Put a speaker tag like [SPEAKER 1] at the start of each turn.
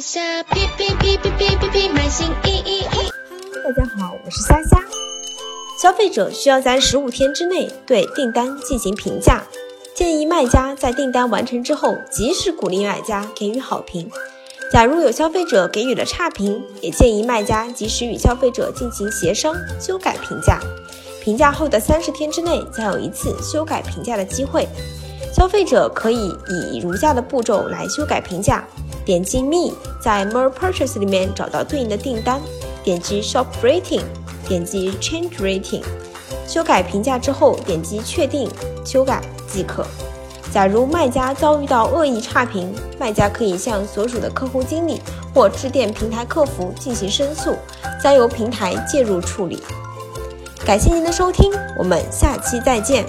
[SPEAKER 1] 下，哔哔哔哔哔哔哔，买新衣衣衣。
[SPEAKER 2] 大家好，我是虾虾。消费者需要在十五天之内对订单进行评价，建议卖家在订单完成之后及时鼓励买家给予好评。假如有消费者给予了差评，也建议卖家及时与消费者进行协商修改评价。评价后的三十天之内将有一次修改评价的机会。消费者可以以如下的步骤来修改评价：点击 Me，在 More Purchase 里面找到对应的订单，点击 Shop Rating，点击 Change Rating，修改评价之后点击确定修改即可。假如卖家遭遇到恶意差评，卖家可以向所属的客户经理或致电平台客服进行申诉，再由平台介入处理。感谢您的收听，我们下期再见。